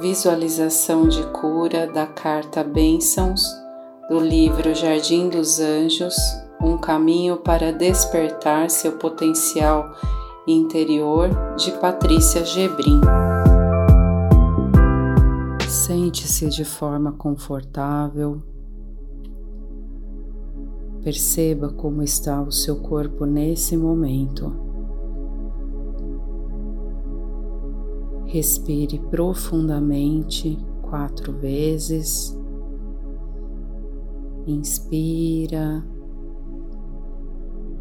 Visualização de cura da carta Bênçãos do livro Jardim dos Anjos Um caminho para despertar seu potencial interior de Patrícia Gebrim. Sente-se de forma confortável. Perceba como está o seu corpo nesse momento. Respire profundamente quatro vezes. Inspira,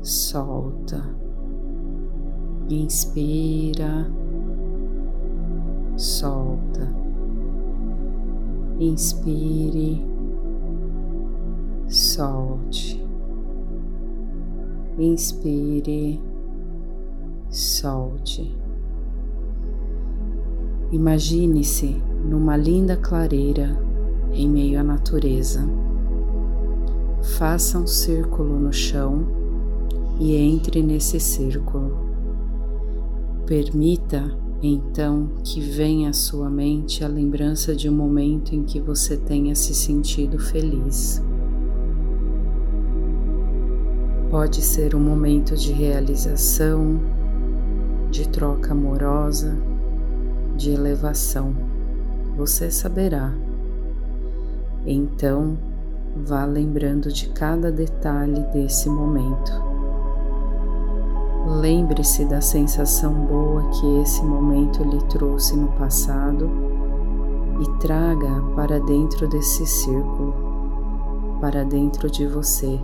solta. Inspira, solta. Inspire, solte. Inspire, solte. Imagine-se numa linda clareira em meio à natureza. Faça um círculo no chão e entre nesse círculo. Permita então que venha à sua mente a lembrança de um momento em que você tenha se sentido feliz. Pode ser um momento de realização, de troca amorosa de elevação, você saberá. Então, vá lembrando de cada detalhe desse momento. Lembre-se da sensação boa que esse momento lhe trouxe no passado e traga para dentro desse círculo, para dentro de você.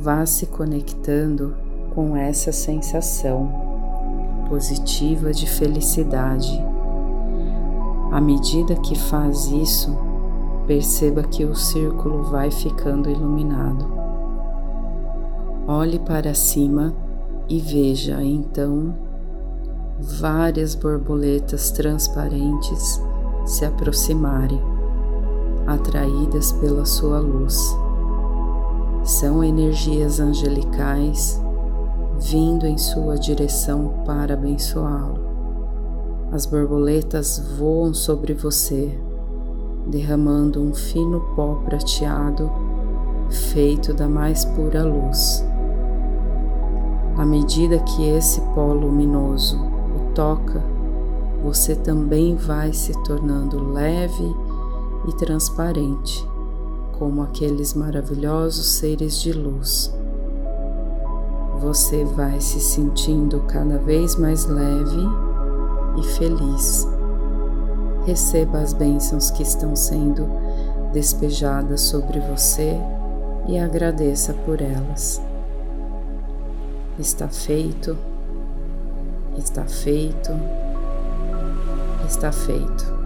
Vá se conectando com essa sensação positiva de felicidade. À medida que faz isso, perceba que o círculo vai ficando iluminado. Olhe para cima e veja então várias borboletas transparentes se aproximarem, atraídas pela sua luz. São energias angelicais vindo em sua direção para abençoá-lo. As borboletas voam sobre você, derramando um fino pó prateado feito da mais pura luz. À medida que esse pó luminoso o toca, você também vai se tornando leve e transparente, como aqueles maravilhosos seres de luz você vai se sentindo cada vez mais leve e feliz. Receba as bênçãos que estão sendo despejadas sobre você e agradeça por elas. Está feito, está feito, está feito.